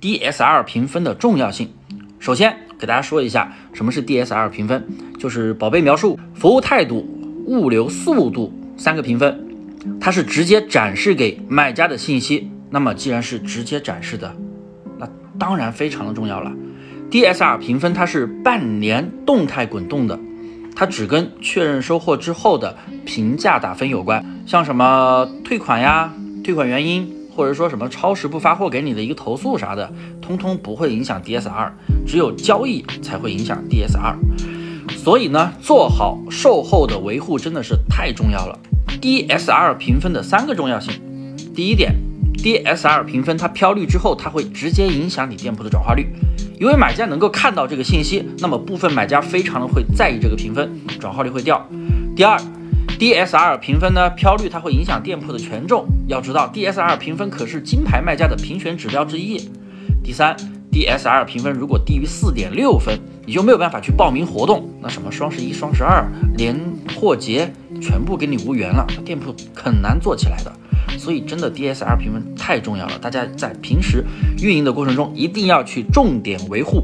DSR 评分的重要性。首先给大家说一下什么是 DSR 评分，就是宝贝描述、服务态度、物流速度三个评分，它是直接展示给买家的信息。那么既然是直接展示的，那当然非常的重要了。DSR 评分它是半年动态滚动的，它只跟确认收货之后的评价打分有关，像什么退款呀、退款原因，或者说什么超时不发货给你的一个投诉啥的，通通不会影响 DSR，只有交易才会影响 DSR。所以呢，做好售后的维护真的是太重要了。DSR 评分的三个重要性，第一点。DSR 评分，它飘绿之后，它会直接影响你店铺的转化率，因为买家能够看到这个信息，那么部分买家非常的会在意这个评分，转化率会掉。第二，DSR 评分呢飘绿，它会影响店铺的权重，要知道 DSR 评分可是金牌卖家的评选指标之一。第三，DSR 评分如果低于四点六分，你就没有办法去报名活动，那什么双十一、双十二、年货节，全部给你无缘了，店铺很难做起来的。所以，真的 DSR 评分太重要了，大家在平时运营的过程中一定要去重点维护。